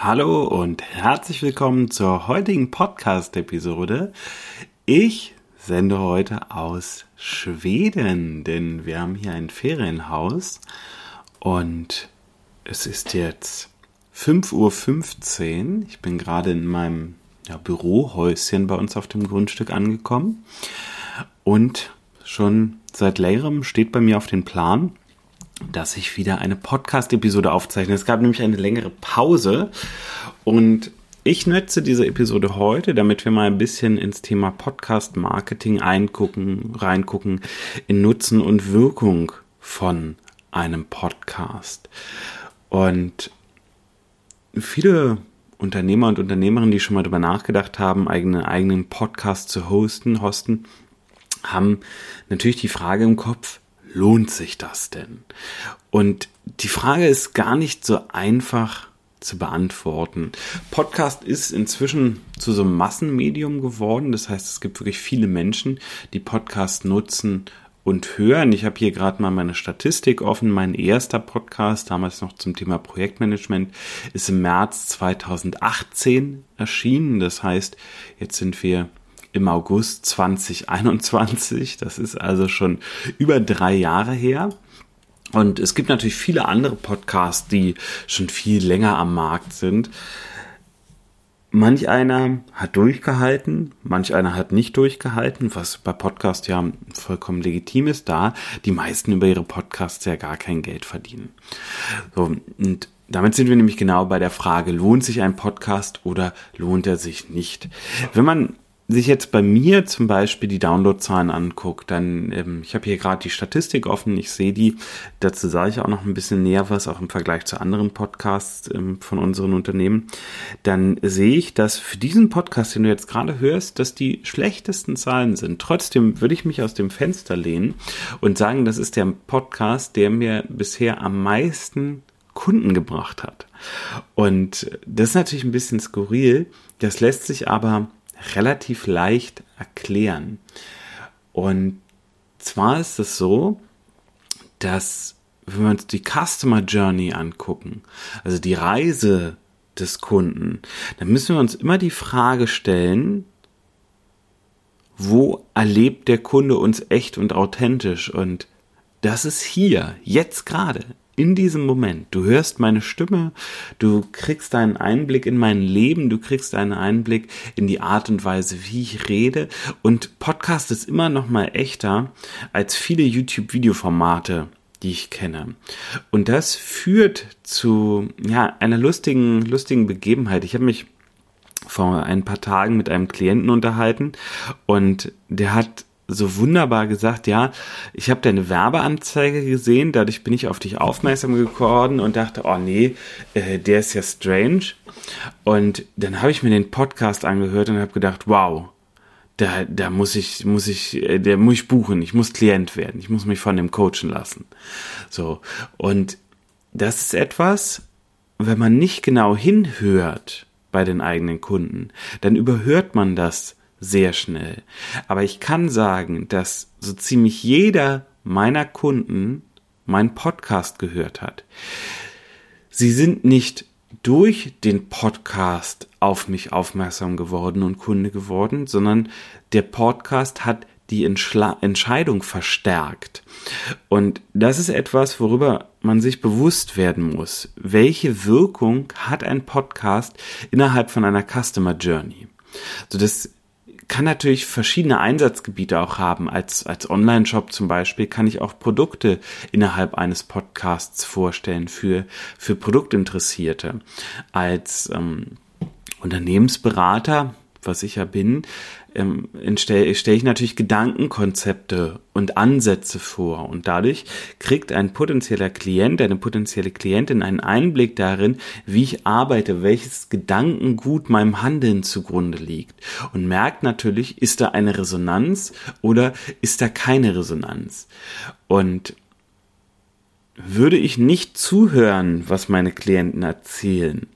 Hallo und herzlich willkommen zur heutigen Podcast-Episode. Ich sende heute aus Schweden, denn wir haben hier ein Ferienhaus und es ist jetzt 5.15 Uhr. Ich bin gerade in meinem ja, Bürohäuschen bei uns auf dem Grundstück angekommen und schon seit längerem steht bei mir auf dem Plan, dass ich wieder eine Podcast-Episode aufzeichne. Es gab nämlich eine längere Pause und ich nutze diese Episode heute, damit wir mal ein bisschen ins Thema Podcast-Marketing eingucken, reingucken, in Nutzen und Wirkung von einem Podcast. Und viele Unternehmer und Unternehmerinnen, die schon mal darüber nachgedacht haben, eigenen eigenen Podcast zu hosten, hosten, haben natürlich die Frage im Kopf, lohnt sich das denn? Und die Frage ist gar nicht so einfach zu beantworten. Podcast ist inzwischen zu so einem Massenmedium geworden. Das heißt, es gibt wirklich viele Menschen, die Podcast nutzen und hören. Ich habe hier gerade mal meine Statistik offen. Mein erster Podcast, damals noch zum Thema Projektmanagement, ist im März 2018 erschienen. Das heißt, jetzt sind wir im August 2021. Das ist also schon über drei Jahre her. Und es gibt natürlich viele andere Podcasts, die schon viel länger am Markt sind. Manch einer hat durchgehalten, manch einer hat nicht durchgehalten, was bei Podcasts ja vollkommen legitim ist, da die meisten über ihre Podcasts ja gar kein Geld verdienen. So, und damit sind wir nämlich genau bei der Frage, lohnt sich ein Podcast oder lohnt er sich nicht? Wenn man sich jetzt bei mir zum Beispiel die Downloadzahlen anguckt, dann, ähm, ich habe hier gerade die Statistik offen, ich sehe die, dazu sage ich auch noch ein bisschen näher was, auch im Vergleich zu anderen Podcasts ähm, von unseren Unternehmen, dann sehe ich, dass für diesen Podcast, den du jetzt gerade hörst, dass die schlechtesten Zahlen sind. Trotzdem würde ich mich aus dem Fenster lehnen und sagen, das ist der Podcast, der mir bisher am meisten Kunden gebracht hat. Und das ist natürlich ein bisschen skurril, das lässt sich aber relativ leicht erklären. Und zwar ist es so, dass wenn wir uns die Customer Journey angucken, also die Reise des Kunden, dann müssen wir uns immer die Frage stellen, wo erlebt der Kunde uns echt und authentisch? Und das ist hier, jetzt gerade, in diesem Moment. Du hörst meine Stimme, du kriegst einen Einblick in mein Leben, du kriegst einen Einblick in die Art und Weise, wie ich rede. Und Podcast ist immer noch mal echter als viele YouTube-Videoformate, die ich kenne. Und das führt zu ja einer lustigen lustigen Begebenheit. Ich habe mich vor ein paar Tagen mit einem Klienten unterhalten und der hat so wunderbar gesagt, ja, ich habe deine Werbeanzeige gesehen, dadurch bin ich auf dich aufmerksam geworden und dachte, oh nee, äh, der ist ja strange. Und dann habe ich mir den Podcast angehört und habe gedacht, wow, da, da muss ich, muss ich, äh, der muss ich buchen, ich muss Klient werden, ich muss mich von dem coachen lassen. So. Und das ist etwas, wenn man nicht genau hinhört bei den eigenen Kunden, dann überhört man das sehr schnell. Aber ich kann sagen, dass so ziemlich jeder meiner Kunden meinen Podcast gehört hat. Sie sind nicht durch den Podcast auf mich aufmerksam geworden und Kunde geworden, sondern der Podcast hat die Entschla Entscheidung verstärkt. Und das ist etwas, worüber man sich bewusst werden muss. Welche Wirkung hat ein Podcast innerhalb von einer Customer Journey? So, das kann natürlich verschiedene Einsatzgebiete auch haben. Als, als Online-Shop zum Beispiel kann ich auch Produkte innerhalb eines Podcasts vorstellen für, für Produktinteressierte. Als ähm, Unternehmensberater, was ich ja bin, ähm, stelle stell ich natürlich Gedankenkonzepte und Ansätze vor und dadurch kriegt ein potenzieller Klient, eine potenzielle Klientin einen Einblick darin, wie ich arbeite, welches Gedankengut meinem Handeln zugrunde liegt und merkt natürlich, ist da eine Resonanz oder ist da keine Resonanz. Und würde ich nicht zuhören, was meine Klienten erzählen,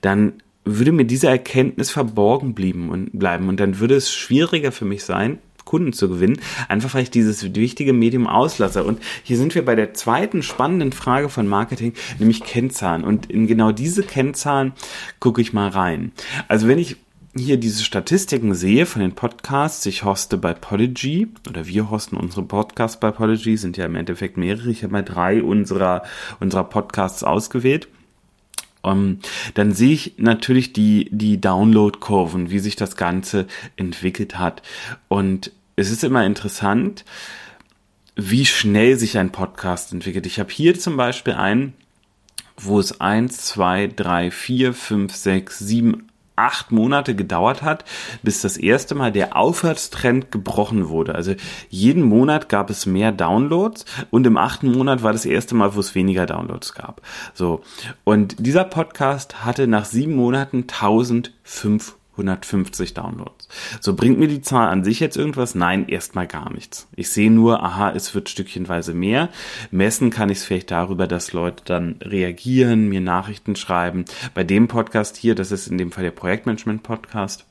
dann würde mir diese Erkenntnis verborgen blieben und bleiben und dann würde es schwieriger für mich sein, Kunden zu gewinnen, einfach weil ich dieses wichtige Medium auslasse. Und hier sind wir bei der zweiten spannenden Frage von Marketing, nämlich Kennzahlen. Und in genau diese Kennzahlen gucke ich mal rein. Also wenn ich hier diese Statistiken sehe von den Podcasts, ich hoste bei Podigy oder wir hosten unsere Podcasts bei Podigy, sind ja im Endeffekt mehrere. Ich habe mal drei unserer, unserer Podcasts ausgewählt. Um, ähm, dann sehe ich natürlich die, die Download-Kurven, wie sich das Ganze entwickelt hat. Und es ist immer interessant, wie schnell sich ein Podcast entwickelt. Ich habe hier zum Beispiel einen, wo es eins, zwei, drei, vier, fünf, sechs, sieben, acht Monate gedauert hat, bis das erste Mal der Aufwärtstrend gebrochen wurde. Also jeden Monat gab es mehr Downloads und im achten Monat war das erste Mal, wo es weniger Downloads gab. So. Und dieser Podcast hatte nach sieben Monaten 1500 150 Downloads. So bringt mir die Zahl an sich jetzt irgendwas? Nein, erstmal gar nichts. Ich sehe nur, aha, es wird stückchenweise mehr. Messen kann ich es vielleicht darüber, dass Leute dann reagieren, mir Nachrichten schreiben. Bei dem Podcast hier, das ist in dem Fall der Projektmanagement-Podcast,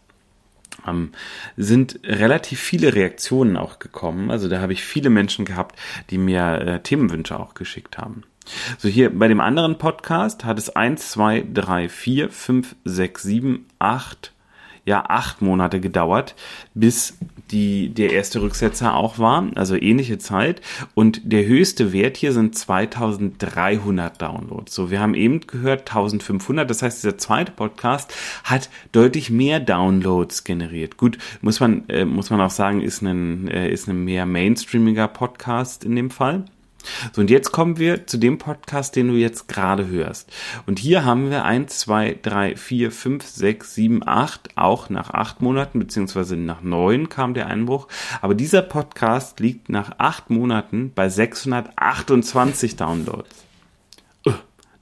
ähm, sind relativ viele Reaktionen auch gekommen. Also da habe ich viele Menschen gehabt, die mir äh, Themenwünsche auch geschickt haben. So hier bei dem anderen Podcast hat es eins, zwei, drei, vier, fünf, sechs, sieben, acht ja acht Monate gedauert, bis die, der erste Rücksetzer auch war, also ähnliche Zeit. Und der höchste Wert hier sind 2300 Downloads. So, wir haben eben gehört 1500. Das heißt, dieser zweite Podcast hat deutlich mehr Downloads generiert. Gut, muss man, äh, muss man auch sagen, ist ein, äh, ist ein mehr mainstreamiger Podcast in dem Fall. So, und jetzt kommen wir zu dem Podcast, den du jetzt gerade hörst. Und hier haben wir eins, zwei, drei, vier, fünf, sechs, sieben, acht, auch nach acht Monaten, beziehungsweise nach neun kam der Einbruch. Aber dieser Podcast liegt nach acht Monaten bei 628 Downloads.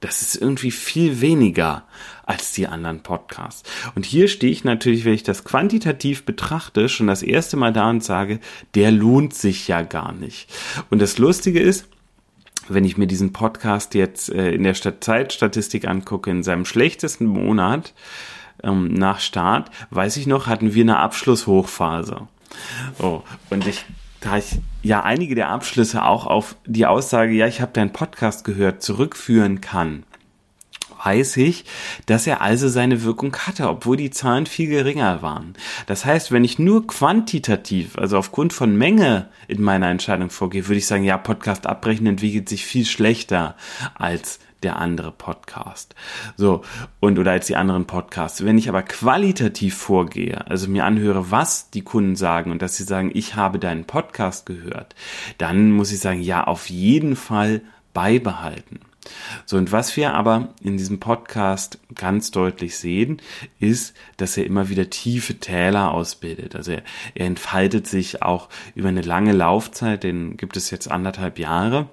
Das ist irgendwie viel weniger als die anderen Podcasts. Und hier stehe ich natürlich, wenn ich das quantitativ betrachte, schon das erste Mal da und sage, der lohnt sich ja gar nicht. Und das Lustige ist, wenn ich mir diesen Podcast jetzt äh, in der Zeitstatistik angucke, in seinem schlechtesten Monat ähm, nach Start, weiß ich noch, hatten wir eine Abschlusshochphase. Oh, und ich da ich ja einige der Abschlüsse auch auf die Aussage, ja, ich habe deinen Podcast gehört, zurückführen kann, weiß ich, dass er also seine Wirkung hatte, obwohl die Zahlen viel geringer waren. Das heißt, wenn ich nur quantitativ, also aufgrund von Menge in meiner Entscheidung vorgehe, würde ich sagen, ja, Podcast abbrechen entwickelt sich viel schlechter als der andere Podcast. So, und oder als die anderen Podcasts. Wenn ich aber qualitativ vorgehe, also mir anhöre, was die Kunden sagen und dass sie sagen, ich habe deinen Podcast gehört, dann muss ich sagen, ja, auf jeden Fall beibehalten. So, und was wir aber in diesem Podcast ganz deutlich sehen, ist, dass er immer wieder tiefe Täler ausbildet. Also er, er entfaltet sich auch über eine lange Laufzeit, den gibt es jetzt anderthalb Jahre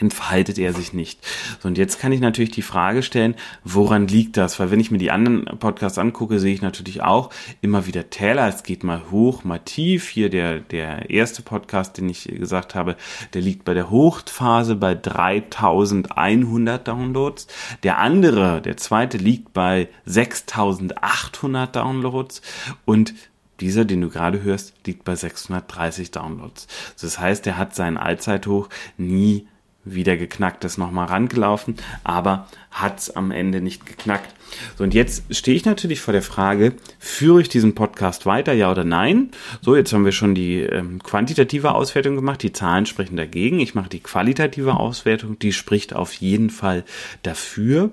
entfaltet er sich nicht. So, und jetzt kann ich natürlich die Frage stellen, woran liegt das? Weil wenn ich mir die anderen Podcasts angucke, sehe ich natürlich auch immer wieder Täler. Es geht mal hoch, mal tief. Hier der, der erste Podcast, den ich gesagt habe, der liegt bei der Hochphase bei 3100 Downloads. Der andere, der zweite, liegt bei 6800 Downloads. Und dieser, den du gerade hörst, liegt bei 630 Downloads. Das heißt, er hat seinen Allzeithoch nie wieder geknackt, ist nochmal rangelaufen, aber hat es am Ende nicht geknackt. So, und jetzt stehe ich natürlich vor der Frage, führe ich diesen Podcast weiter, ja oder nein? So, jetzt haben wir schon die ähm, quantitative Auswertung gemacht, die Zahlen sprechen dagegen. Ich mache die qualitative Auswertung, die spricht auf jeden Fall dafür.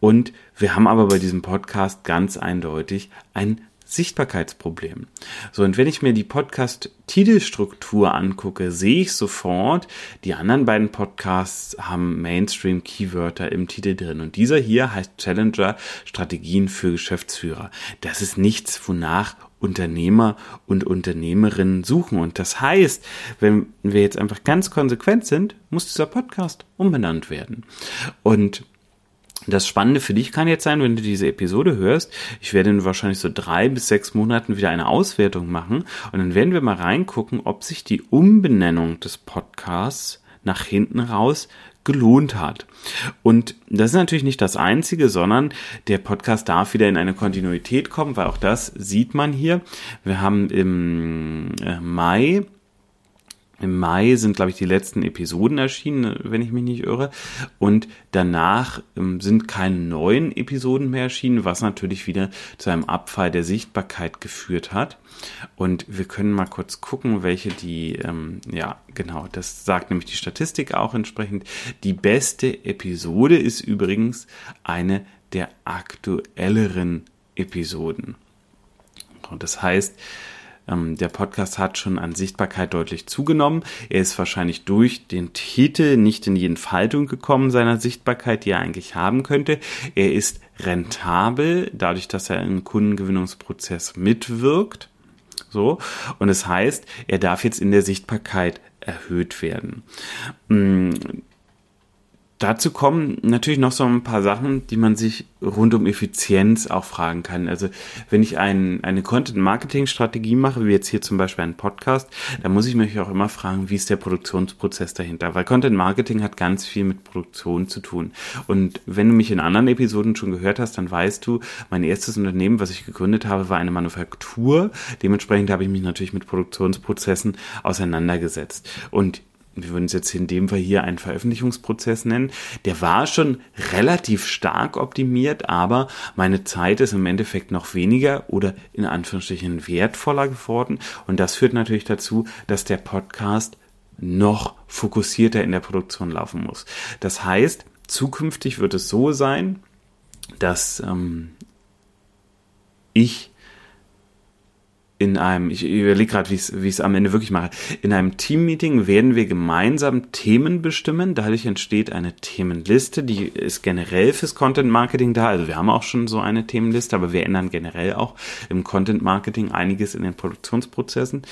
Und wir haben aber bei diesem Podcast ganz eindeutig ein Sichtbarkeitsproblem. So, und wenn ich mir die Podcast-Titelstruktur angucke, sehe ich sofort, die anderen beiden Podcasts haben Mainstream-Keywörter im Titel drin. Und dieser hier heißt Challenger Strategien für Geschäftsführer. Das ist nichts, wonach Unternehmer und Unternehmerinnen suchen. Und das heißt, wenn wir jetzt einfach ganz konsequent sind, muss dieser Podcast umbenannt werden. Und das Spannende für dich kann jetzt sein, wenn du diese Episode hörst, ich werde in wahrscheinlich so drei bis sechs Monaten wieder eine Auswertung machen und dann werden wir mal reingucken, ob sich die Umbenennung des Podcasts nach hinten raus gelohnt hat. Und das ist natürlich nicht das Einzige, sondern der Podcast darf wieder in eine Kontinuität kommen, weil auch das sieht man hier. Wir haben im äh, Mai im Mai sind, glaube ich, die letzten Episoden erschienen, wenn ich mich nicht irre. Und danach ähm, sind keine neuen Episoden mehr erschienen, was natürlich wieder zu einem Abfall der Sichtbarkeit geführt hat. Und wir können mal kurz gucken, welche die, ähm, ja, genau, das sagt nämlich die Statistik auch entsprechend. Die beste Episode ist übrigens eine der aktuelleren Episoden. Und das heißt, ähm, der Podcast hat schon an Sichtbarkeit deutlich zugenommen. Er ist wahrscheinlich durch den Titel nicht in die Entfaltung gekommen seiner Sichtbarkeit, die er eigentlich haben könnte. Er ist rentabel, dadurch, dass er im Kundengewinnungsprozess mitwirkt. So. Und es das heißt, er darf jetzt in der Sichtbarkeit erhöht werden. Dazu kommen natürlich noch so ein paar Sachen, die man sich rund um Effizienz auch fragen kann. Also wenn ich ein, eine Content-Marketing-Strategie mache, wie jetzt hier zum Beispiel einen Podcast, dann muss ich mich auch immer fragen, wie ist der Produktionsprozess dahinter? Weil Content-Marketing hat ganz viel mit Produktion zu tun. Und wenn du mich in anderen Episoden schon gehört hast, dann weißt du, mein erstes Unternehmen, was ich gegründet habe, war eine Manufaktur. Dementsprechend habe ich mich natürlich mit Produktionsprozessen auseinandergesetzt. Und wir würden es jetzt in dem Fall hier einen Veröffentlichungsprozess nennen, der war schon relativ stark optimiert, aber meine Zeit ist im Endeffekt noch weniger oder in Anführungsstrichen wertvoller geworden. Und das führt natürlich dazu, dass der Podcast noch fokussierter in der Produktion laufen muss. Das heißt, zukünftig wird es so sein, dass ähm, ich in einem, ich überlege gerade, wie ich es am Ende wirklich mache, in einem Teammeeting werden wir gemeinsam Themen bestimmen. Dadurch entsteht eine Themenliste, die ist generell fürs Content Marketing da. Also wir haben auch schon so eine Themenliste, aber wir ändern generell auch im Content Marketing einiges in den Produktionsprozessen.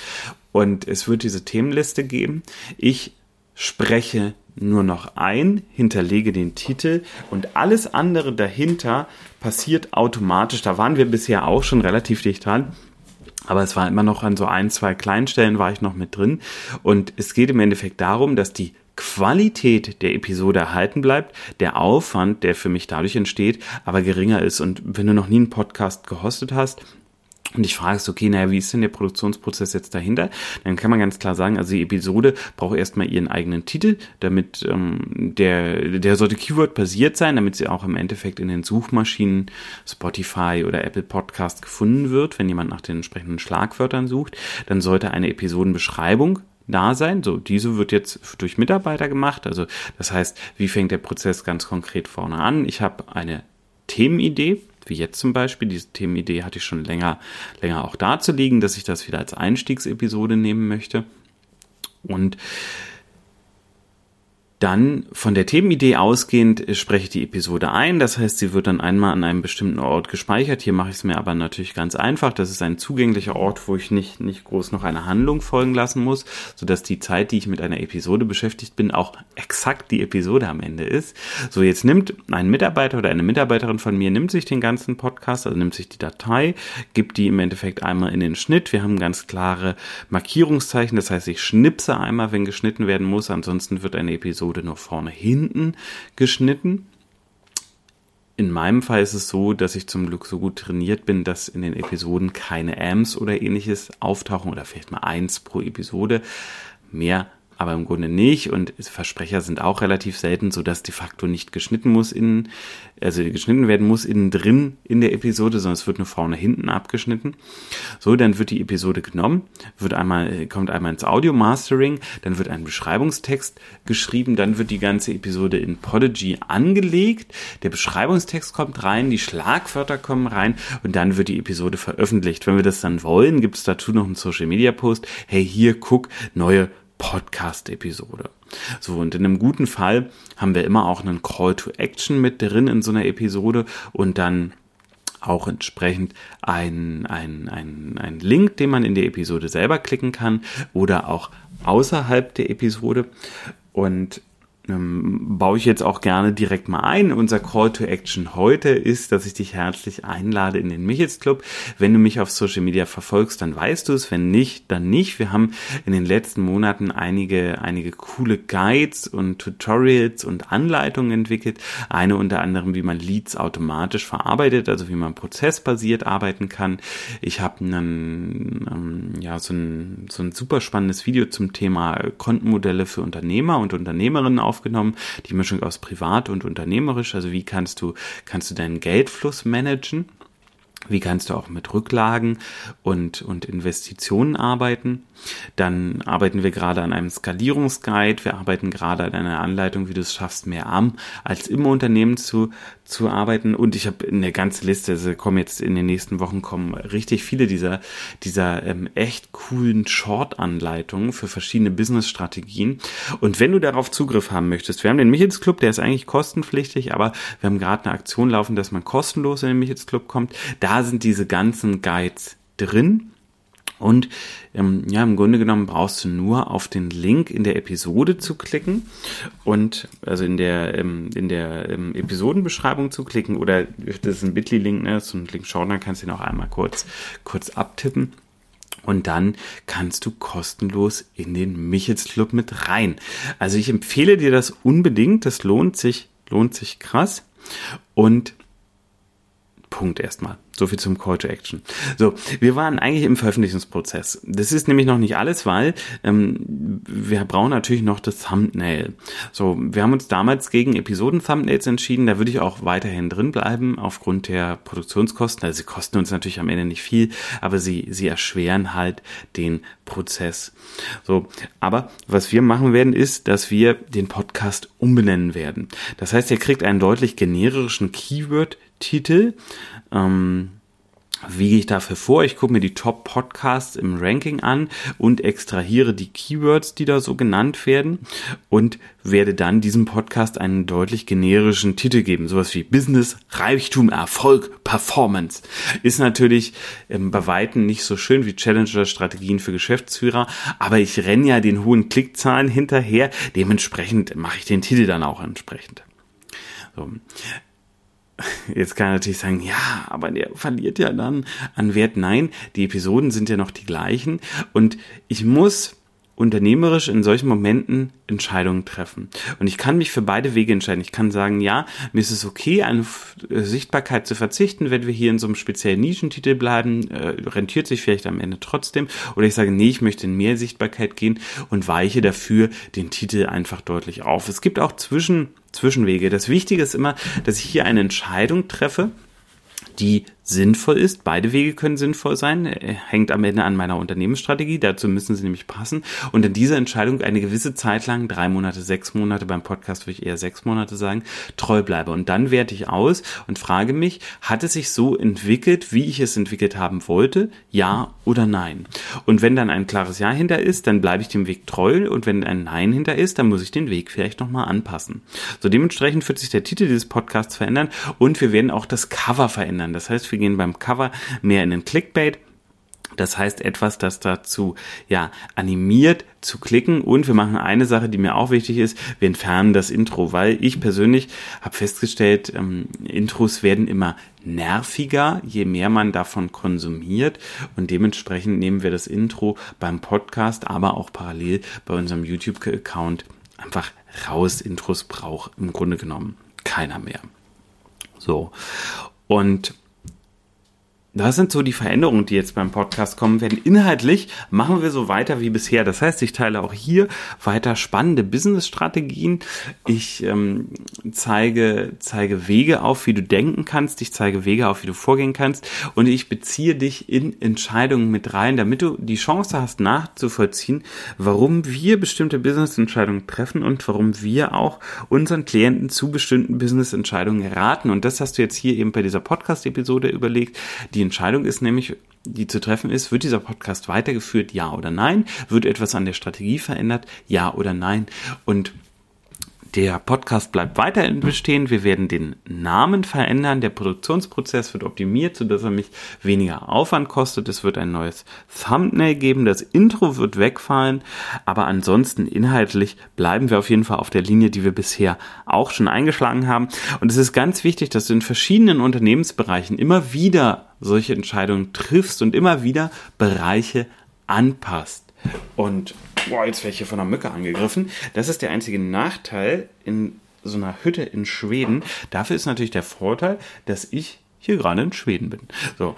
Und es wird diese Themenliste geben. Ich spreche nur noch ein, hinterlege den Titel und alles andere dahinter passiert automatisch. Da waren wir bisher auch schon relativ dicht dran aber es war immer noch an so ein, zwei Kleinstellen war ich noch mit drin. Und es geht im Endeffekt darum, dass die Qualität der Episode erhalten bleibt, der Aufwand, der für mich dadurch entsteht, aber geringer ist. Und wenn du noch nie einen Podcast gehostet hast, und ich frage es, okay, naja, wie ist denn der Produktionsprozess jetzt dahinter? Dann kann man ganz klar sagen, also die Episode braucht erstmal ihren eigenen Titel, damit ähm, der, der sollte Keyword-basiert sein, damit sie auch im Endeffekt in den Suchmaschinen Spotify oder Apple Podcast gefunden wird, wenn jemand nach den entsprechenden Schlagwörtern sucht. Dann sollte eine Episodenbeschreibung da sein. So, diese wird jetzt durch Mitarbeiter gemacht. Also das heißt, wie fängt der Prozess ganz konkret vorne an? Ich habe eine Themenidee, wie jetzt zum Beispiel. Diese Themenidee hatte ich schon länger, länger auch darzulegen, dass ich das wieder als Einstiegsepisode nehmen möchte. Und dann von der Themenidee ausgehend spreche ich die Episode ein. Das heißt, sie wird dann einmal an einem bestimmten Ort gespeichert. Hier mache ich es mir aber natürlich ganz einfach. Das ist ein zugänglicher Ort, wo ich nicht, nicht groß noch eine Handlung folgen lassen muss, sodass die Zeit, die ich mit einer Episode beschäftigt bin, auch exakt die Episode am Ende ist. So, jetzt nimmt ein Mitarbeiter oder eine Mitarbeiterin von mir, nimmt sich den ganzen Podcast, also nimmt sich die Datei, gibt die im Endeffekt einmal in den Schnitt. Wir haben ganz klare Markierungszeichen. Das heißt, ich schnipse einmal, wenn geschnitten werden muss. Ansonsten wird eine Episode wurde nur vorne hinten geschnitten. In meinem Fall ist es so, dass ich zum Glück so gut trainiert bin, dass in den Episoden keine Amps oder ähnliches auftauchen oder vielleicht mal eins pro Episode. Mehr aber im Grunde nicht und Versprecher sind auch relativ selten, so dass de facto nicht geschnitten muss in, also geschnitten werden muss innen drin in der Episode, sondern es wird nur vorne hinten abgeschnitten. So, dann wird die Episode genommen, wird einmal, kommt einmal ins Audio Mastering, dann wird ein Beschreibungstext geschrieben, dann wird die ganze Episode in Podigy angelegt, der Beschreibungstext kommt rein, die Schlagwörter kommen rein und dann wird die Episode veröffentlicht. Wenn wir das dann wollen, gibt es dazu noch einen Social Media Post. Hey, hier, guck, neue Podcast-Episode. So, und in einem guten Fall haben wir immer auch einen Call to Action mit drin in so einer Episode und dann auch entsprechend ein, ein, ein, ein Link, den man in der Episode selber klicken kann oder auch außerhalb der Episode. Und ähm, baue ich jetzt auch gerne direkt mal ein. Unser Call to Action heute ist, dass ich dich herzlich einlade in den Michels Club. Wenn du mich auf Social Media verfolgst, dann weißt du es. Wenn nicht, dann nicht. Wir haben in den letzten Monaten einige, einige coole Guides und Tutorials und Anleitungen entwickelt. Eine unter anderem, wie man Leads automatisch verarbeitet, also wie man prozessbasiert arbeiten kann. Ich habe einen, ähm, ja, so ein, so ein super spannendes Video zum Thema Kontenmodelle für Unternehmer und Unternehmerinnen aufgenommen, die Mischung aus privat und unternehmerisch, also wie kannst du, kannst du deinen Geldfluss managen? Wie kannst du auch mit Rücklagen und, und Investitionen arbeiten? Dann arbeiten wir gerade an einem Skalierungsguide. Wir arbeiten gerade an einer Anleitung, wie du es schaffst, mehr am als im Unternehmen zu, zu arbeiten. Und ich habe eine ganze Liste, also kommen jetzt in den nächsten Wochen kommen richtig viele dieser, dieser ähm, echt coolen Short-Anleitungen für verschiedene Business-Strategien. Und wenn du darauf Zugriff haben möchtest, wir haben den Michels Club, der ist eigentlich kostenpflichtig, aber wir haben gerade eine Aktion laufen, dass man kostenlos in den Michels Club kommt. Da sind diese ganzen Guides drin. Und ähm, ja, im Grunde genommen brauchst du nur auf den Link in der Episode zu klicken und also in der ähm, in der ähm, Episodenbeschreibung zu klicken oder das ist ein Bitly-Link, ne, so ein Link schauen, dann kannst du ihn auch einmal kurz kurz abtippen. Und dann kannst du kostenlos in den Michels Club mit rein. Also ich empfehle dir das unbedingt. Das lohnt sich, lohnt sich krass. Und Punkt erstmal. So viel zum Call to Action. So, wir waren eigentlich im Veröffentlichungsprozess. Das ist nämlich noch nicht alles, weil ähm, wir brauchen natürlich noch das Thumbnail. So, wir haben uns damals gegen Episoden-Thumbnails entschieden. Da würde ich auch weiterhin drin bleiben aufgrund der Produktionskosten. Also sie kosten uns natürlich am Ende nicht viel, aber sie sie erschweren halt den Prozess. So, aber was wir machen werden, ist, dass wir den Podcast umbenennen werden. Das heißt, ihr kriegt einen deutlich generischen Keyword-Titel. Ähm, wie gehe ich dafür vor? Ich gucke mir die Top-Podcasts im Ranking an und extrahiere die Keywords, die da so genannt werden und werde dann diesem Podcast einen deutlich generischen Titel geben. Sowas wie Business, Reichtum, Erfolg, Performance. Ist natürlich ähm, bei Weitem nicht so schön wie Challenger-Strategien für Geschäftsführer, aber ich renne ja den hohen Klickzahlen hinterher. Dementsprechend mache ich den Titel dann auch entsprechend. So. Jetzt kann er natürlich sagen, ja, aber der verliert ja dann an Wert. Nein, die Episoden sind ja noch die gleichen. Und ich muss unternehmerisch in solchen Momenten Entscheidungen treffen. Und ich kann mich für beide Wege entscheiden. Ich kann sagen, ja, mir ist es okay, eine Sichtbarkeit zu verzichten, wenn wir hier in so einem speziellen Nischentitel bleiben, äh, rentiert sich vielleicht am Ende trotzdem. Oder ich sage, nee, ich möchte in mehr Sichtbarkeit gehen und weiche dafür den Titel einfach deutlich auf. Es gibt auch Zwischen Zwischenwege. Das Wichtige ist immer, dass ich hier eine Entscheidung treffe, die sinnvoll ist. Beide Wege können sinnvoll sein. Hängt am Ende an meiner Unternehmensstrategie. Dazu müssen sie nämlich passen. Und in dieser Entscheidung eine gewisse Zeit lang, drei Monate, sechs Monate, beim Podcast würde ich eher sechs Monate sagen, treu bleibe. Und dann werte ich aus und frage mich, hat es sich so entwickelt, wie ich es entwickelt haben wollte? Ja oder nein? Und wenn dann ein klares Ja hinter ist, dann bleibe ich dem Weg treu. Und wenn ein Nein hinter ist, dann muss ich den Weg vielleicht nochmal anpassen. So dementsprechend wird sich der Titel dieses Podcasts verändern und wir werden auch das Cover verändern. Das heißt, wir gehen beim Cover mehr in den Clickbait. Das heißt etwas, das dazu ja animiert zu klicken und wir machen eine Sache, die mir auch wichtig ist, wir entfernen das Intro, weil ich persönlich habe festgestellt, ähm, Intros werden immer nerviger, je mehr man davon konsumiert und dementsprechend nehmen wir das Intro beim Podcast, aber auch parallel bei unserem YouTube-Account einfach raus. Intros braucht im Grunde genommen keiner mehr. So und das sind so die Veränderungen, die jetzt beim Podcast kommen werden. Inhaltlich machen wir so weiter wie bisher. Das heißt, ich teile auch hier weiter spannende Business-Strategien. Ich ähm, zeige, zeige Wege auf, wie du denken kannst. Ich zeige Wege auf, wie du vorgehen kannst. Und ich beziehe dich in Entscheidungen mit rein, damit du die Chance hast, nachzuvollziehen, warum wir bestimmte Business-Entscheidungen treffen und warum wir auch unseren Klienten zu bestimmten Business-Entscheidungen raten. Und das hast du jetzt hier eben bei dieser Podcast-Episode überlegt. Die Entscheidung ist nämlich, die zu treffen ist, wird dieser Podcast weitergeführt, ja oder nein? Wird etwas an der Strategie verändert, ja oder nein? Und Der Podcast bleibt weiterhin bestehen. Wir werden den Namen verändern. Der Produktionsprozess wird optimiert, sodass er mich weniger Aufwand kostet. Es wird ein neues Thumbnail geben. Das Intro wird wegfallen. Aber ansonsten inhaltlich bleiben wir auf jeden Fall auf der Linie, die wir bisher auch schon eingeschlagen haben. Und es ist ganz wichtig, dass du in verschiedenen Unternehmensbereichen immer wieder solche Entscheidungen triffst und immer wieder Bereiche anpasst. Und boah, jetzt werde ich hier von einer Mücke angegriffen. Das ist der einzige Nachteil in so einer Hütte in Schweden. Dafür ist natürlich der Vorteil, dass ich hier gerade in Schweden bin. So.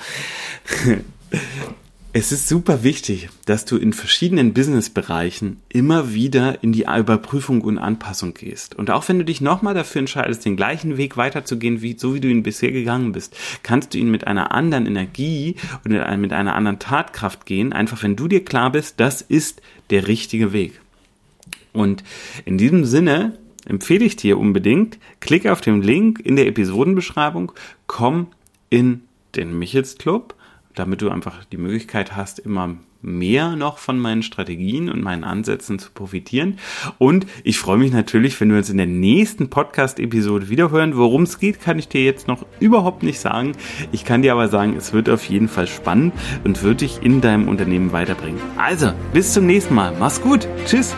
Es ist super wichtig, dass du in verschiedenen Businessbereichen immer wieder in die Überprüfung und Anpassung gehst. Und auch wenn du dich nochmal dafür entscheidest, den gleichen Weg weiterzugehen, wie, so wie du ihn bisher gegangen bist, kannst du ihn mit einer anderen Energie und mit einer anderen Tatkraft gehen, einfach wenn du dir klar bist, das ist der richtige Weg. Und in diesem Sinne empfehle ich dir unbedingt, klick auf den Link in der Episodenbeschreibung, komm in den Michels Club damit du einfach die Möglichkeit hast, immer mehr noch von meinen Strategien und meinen Ansätzen zu profitieren. Und ich freue mich natürlich, wenn wir uns in der nächsten Podcast-Episode wiederhören. Worum es geht, kann ich dir jetzt noch überhaupt nicht sagen. Ich kann dir aber sagen, es wird auf jeden Fall spannend und wird dich in deinem Unternehmen weiterbringen. Also, bis zum nächsten Mal. Mach's gut. Tschüss.